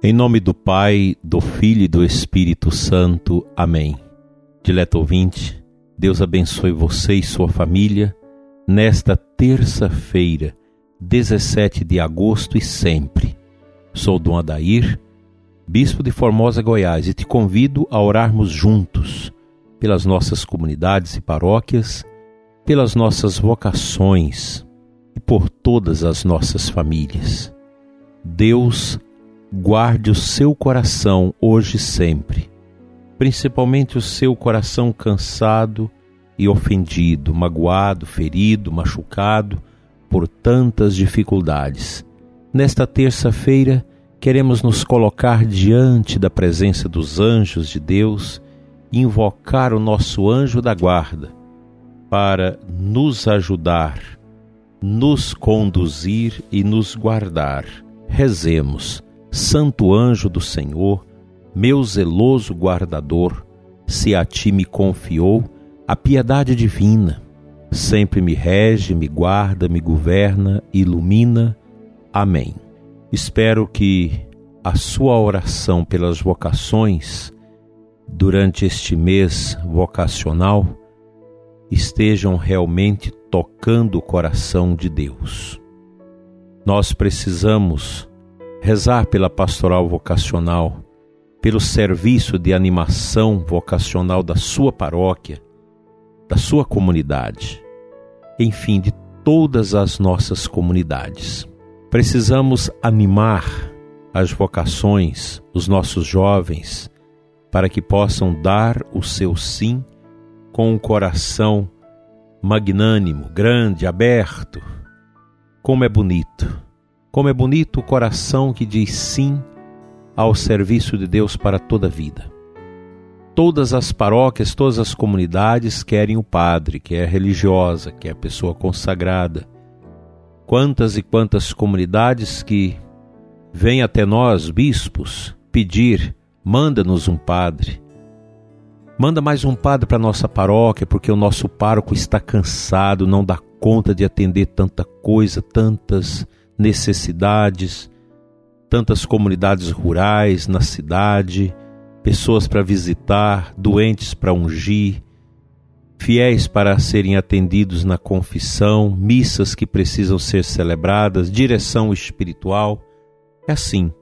Em nome do Pai, do Filho e do Espírito Santo. Amém. Dileto ouvinte, Deus abençoe você e sua família nesta terça-feira, 17 de agosto e sempre. Sou Dom Adair, Bispo de Formosa, Goiás, e te convido a orarmos juntos pelas nossas comunidades e paróquias, pelas nossas vocações e por todas as nossas famílias. Deus guarde o seu coração hoje e sempre, principalmente o seu coração cansado e ofendido, magoado, ferido, machucado por tantas dificuldades. Nesta terça-feira, queremos nos colocar diante da presença dos anjos de Deus e invocar o nosso anjo da guarda para nos ajudar, nos conduzir e nos guardar. Rezemos Santo anjo do Senhor, meu zeloso guardador, se a ti me confiou a piedade divina, sempre me rege, me guarda, me governa, ilumina. Amém. Espero que a sua oração pelas vocações durante este mês vocacional estejam realmente tocando o coração de Deus. Nós precisamos rezar pela pastoral vocacional, pelo serviço de animação vocacional da sua paróquia, da sua comunidade, enfim, de todas as nossas comunidades. Precisamos animar as vocações, os nossos jovens, para que possam dar o seu sim com um coração magnânimo, grande, aberto. Como é bonito como é bonito o coração que diz sim ao serviço de Deus para toda a vida. Todas as paróquias, todas as comunidades querem o padre, que é religiosa, que é a pessoa consagrada. Quantas e quantas comunidades que vêm até nós, bispos, pedir: manda-nos um padre. Manda mais um padre para nossa paróquia, porque o nosso pároco está cansado, não dá conta de atender tanta coisa, tantas necessidades, tantas comunidades rurais na cidade, pessoas para visitar, doentes para ungir, fiéis para serem atendidos na confissão, missas que precisam ser celebradas, direção espiritual. É assim.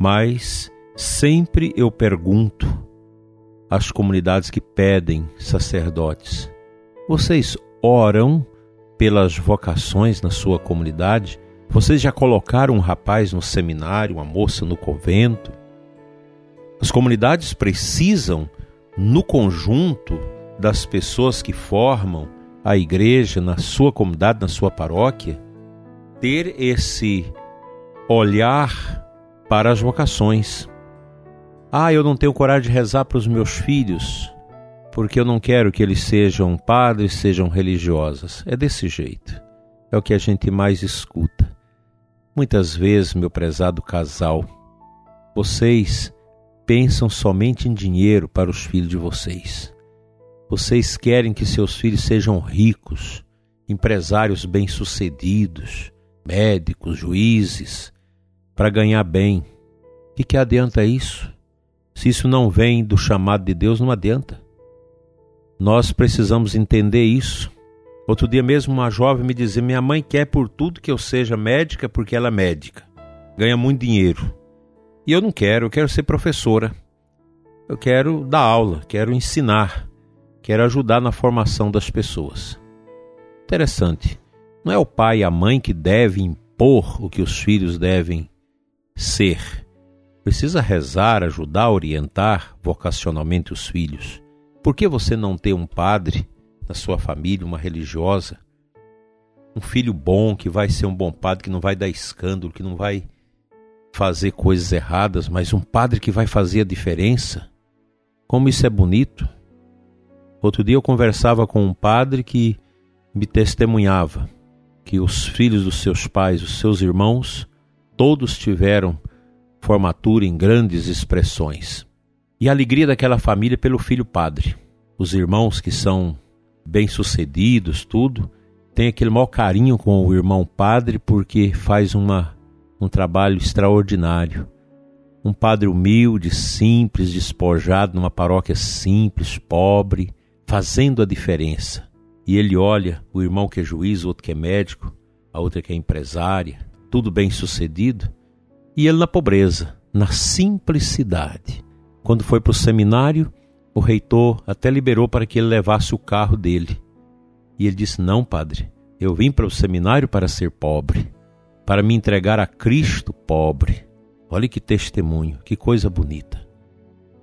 Mas sempre eu pergunto às comunidades que pedem sacerdotes: vocês oram pelas vocações na sua comunidade? Vocês já colocaram um rapaz no seminário, uma moça no convento? As comunidades precisam, no conjunto das pessoas que formam a igreja na sua comunidade, na sua paróquia, ter esse olhar para as vocações. Ah, eu não tenho coragem de rezar para os meus filhos, porque eu não quero que eles sejam padres, sejam religiosas. É desse jeito. É o que a gente mais escuta. Muitas vezes, meu prezado casal, vocês pensam somente em dinheiro para os filhos de vocês. Vocês querem que seus filhos sejam ricos, empresários bem-sucedidos, médicos, juízes, para ganhar bem. O que, que adianta isso? Se isso não vem do chamado de Deus, não adianta. Nós precisamos entender isso Outro dia mesmo uma jovem me dizia: Minha mãe quer por tudo que eu seja médica porque ela é médica, ganha muito dinheiro. E eu não quero, eu quero ser professora. Eu quero dar aula, quero ensinar, quero ajudar na formação das pessoas. Interessante. Não é o pai e a mãe que devem impor o que os filhos devem ser. Precisa rezar, ajudar, orientar vocacionalmente os filhos. Por que você não tem um padre na sua família, uma religiosa, um filho bom que vai ser um bom padre, que não vai dar escândalo, que não vai fazer coisas erradas, mas um padre que vai fazer a diferença. Como isso é bonito. Outro dia eu conversava com um padre que me testemunhava que os filhos dos seus pais, os seus irmãos, todos tiveram formatura em grandes expressões. E a alegria daquela família pelo filho padre. Os irmãos que são bem-sucedidos, tudo, tem aquele maior carinho com o irmão padre porque faz uma, um trabalho extraordinário. um padre humilde, simples, despojado numa paróquia simples, pobre, fazendo a diferença. E ele olha o irmão que é juiz, o outro que é médico, a outra que é empresária, tudo bem sucedido, e ele na pobreza, na simplicidade. Quando foi para o seminário, o reitor até liberou para que ele levasse o carro dele. E ele disse: Não, padre, eu vim para o seminário para ser pobre, para me entregar a Cristo pobre. Olha que testemunho, que coisa bonita.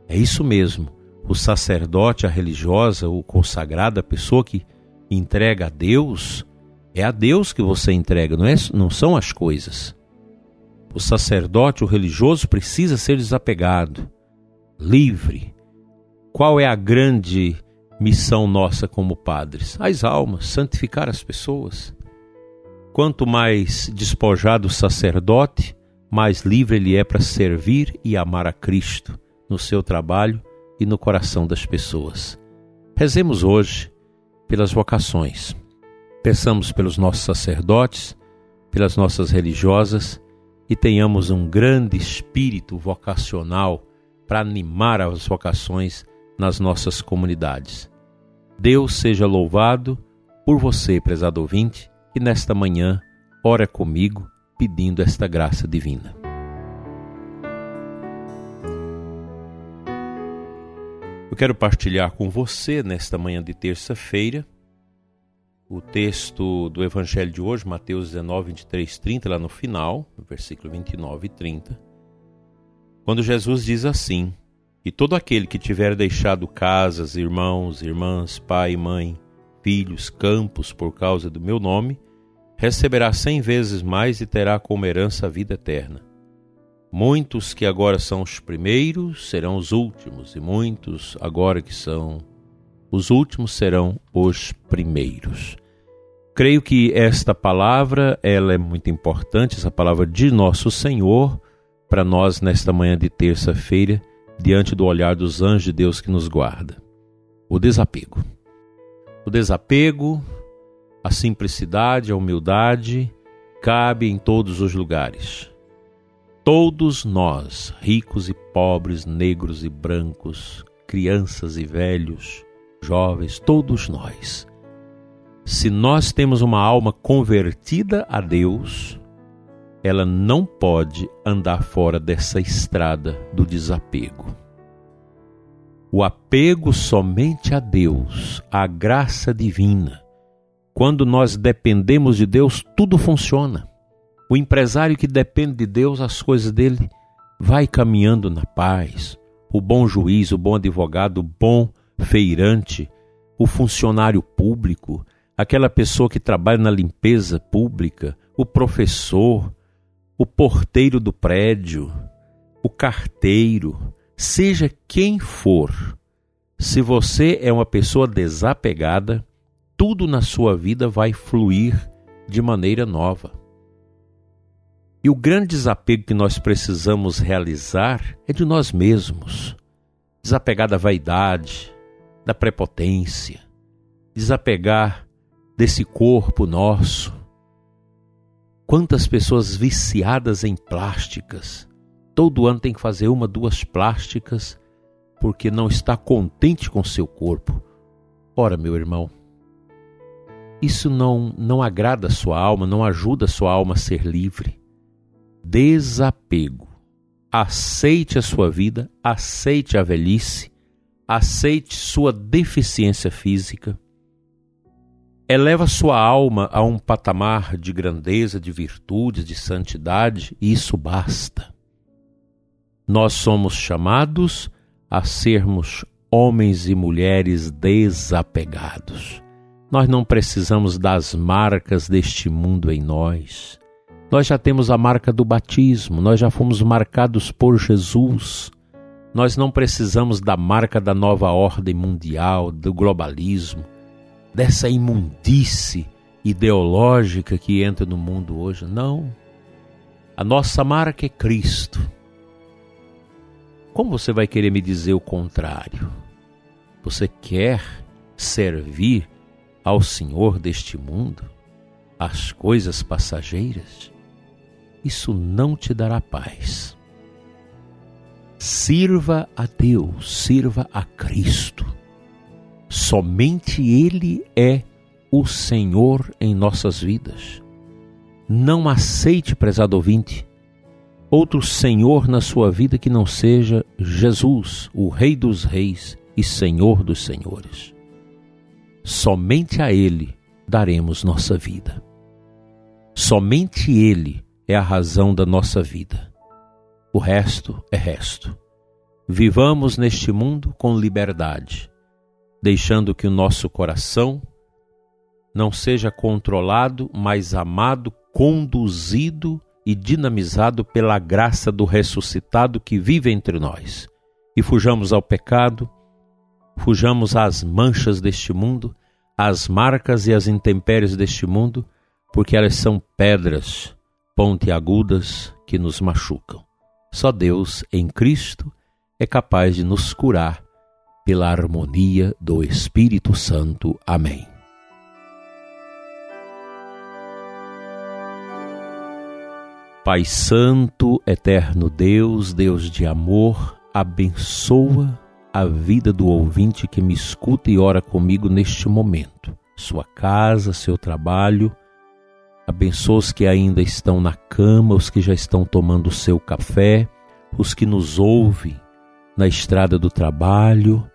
É isso mesmo. O sacerdote, a religiosa, o consagrado, a pessoa que entrega a Deus, é a Deus que você entrega, não, é, não são as coisas. O sacerdote, o religioso, precisa ser desapegado, livre. Qual é a grande missão nossa como padres? As almas, santificar as pessoas. Quanto mais despojado o sacerdote, mais livre ele é para servir e amar a Cristo no seu trabalho e no coração das pessoas. Rezemos hoje pelas vocações. Peçamos pelos nossos sacerdotes, pelas nossas religiosas e tenhamos um grande espírito vocacional para animar as vocações nas nossas comunidades. Deus seja louvado por você, prezado ouvinte, que nesta manhã ora comigo pedindo esta graça divina. Eu quero partilhar com você nesta manhã de terça-feira o texto do Evangelho de hoje, Mateus 19, 23, 30, lá no final, no versículo 29 e 30, quando Jesus diz assim: E todo aquele que tiver deixado casas, irmãos, irmãs, pai, mãe, filhos, campos por causa do meu nome, receberá cem vezes mais e terá como herança a vida eterna. Muitos que agora são os primeiros serão os últimos, e muitos agora que são os últimos serão os primeiros. Creio que esta palavra, ela é muito importante, essa palavra de nosso Senhor, para nós nesta manhã de terça-feira, diante do olhar dos anjos de Deus que nos guarda. O desapego. O desapego a simplicidade, a humildade cabe em todos os lugares. Todos nós, ricos e pobres, negros e brancos, crianças e velhos, jovens, todos nós. Se nós temos uma alma convertida a Deus, ela não pode andar fora dessa estrada do desapego. O apego somente a Deus, à graça divina, quando nós dependemos de Deus, tudo funciona. O empresário que depende de Deus, as coisas dele vai caminhando na paz. O bom juiz, o bom advogado, o bom feirante, o funcionário público, aquela pessoa que trabalha na limpeza pública, o professor, o porteiro do prédio, o carteiro, seja quem for, se você é uma pessoa desapegada, tudo na sua vida vai fluir de maneira nova. E o grande desapego que nós precisamos realizar é de nós mesmos. Desapegar da vaidade, da prepotência, desapegar desse corpo nosso. Quantas pessoas viciadas em plásticas, todo ano tem que fazer uma, duas plásticas, porque não está contente com seu corpo. Ora, meu irmão, isso não, não agrada a sua alma, não ajuda a sua alma a ser livre. Desapego. Aceite a sua vida, aceite a velhice, aceite sua deficiência física. Eleva sua alma a um patamar de grandeza, de virtude, de santidade, e isso basta. Nós somos chamados a sermos homens e mulheres desapegados. Nós não precisamos das marcas deste mundo em nós. Nós já temos a marca do batismo, nós já fomos marcados por Jesus. Nós não precisamos da marca da nova ordem mundial, do globalismo, dessa imundície ideológica que entra no mundo hoje. Não. A nossa marca é Cristo. Como você vai querer me dizer o contrário? Você quer servir ao Senhor deste mundo, as coisas passageiras, isso não te dará paz. Sirva a Deus, sirva a Cristo. Somente Ele é o Senhor em nossas vidas. Não aceite, prezado ouvinte, outro Senhor na sua vida que não seja Jesus, o Rei dos Reis e Senhor dos Senhores. Somente a Ele daremos nossa vida. Somente Ele é a razão da nossa vida. O resto é resto. Vivamos neste mundo com liberdade, deixando que o nosso coração não seja controlado, mas amado, conduzido e dinamizado pela graça do ressuscitado que vive entre nós. E fujamos ao pecado, fujamos às manchas deste mundo, às marcas e às intempéries deste mundo, porque elas são pedras pontiagudas que nos machucam. Só Deus, em Cristo, é capaz de nos curar pela harmonia do Espírito Santo. Amém. Pai Santo, eterno Deus, Deus de amor, abençoa a vida do ouvinte que me escuta e ora comigo neste momento. Sua casa, seu trabalho. Abençoa os que ainda estão na cama, os que já estão tomando seu café, os que nos ouvem na estrada do trabalho.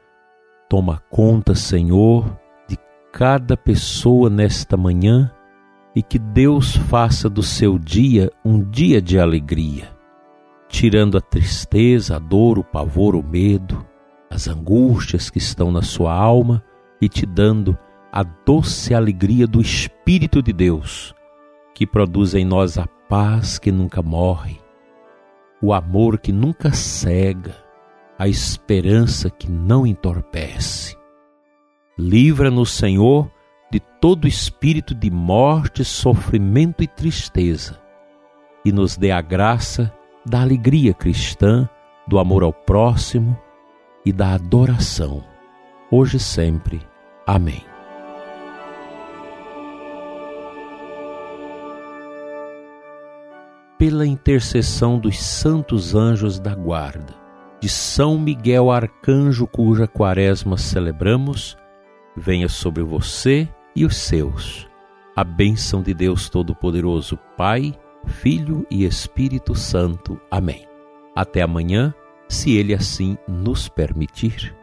Toma conta, Senhor, de cada pessoa nesta manhã e que Deus faça do seu dia um dia de alegria, tirando a tristeza, a dor, o pavor, o medo, as angústias que estão na sua alma e te dando a doce alegria do Espírito de Deus, que produz em nós a paz que nunca morre, o amor que nunca cega, a esperança que não entorpece. Livra-nos, Senhor, de todo espírito de morte, sofrimento e tristeza, e nos dê a graça da alegria cristã, do amor ao próximo e da adoração, hoje e sempre. Amém. Pela intercessão dos santos anjos da guarda, de São Miguel Arcanjo, cuja quaresma celebramos, venha sobre você e os seus. A bênção de Deus Todo-Poderoso, Pai, Filho e Espírito Santo. Amém. Até amanhã, se Ele assim nos permitir.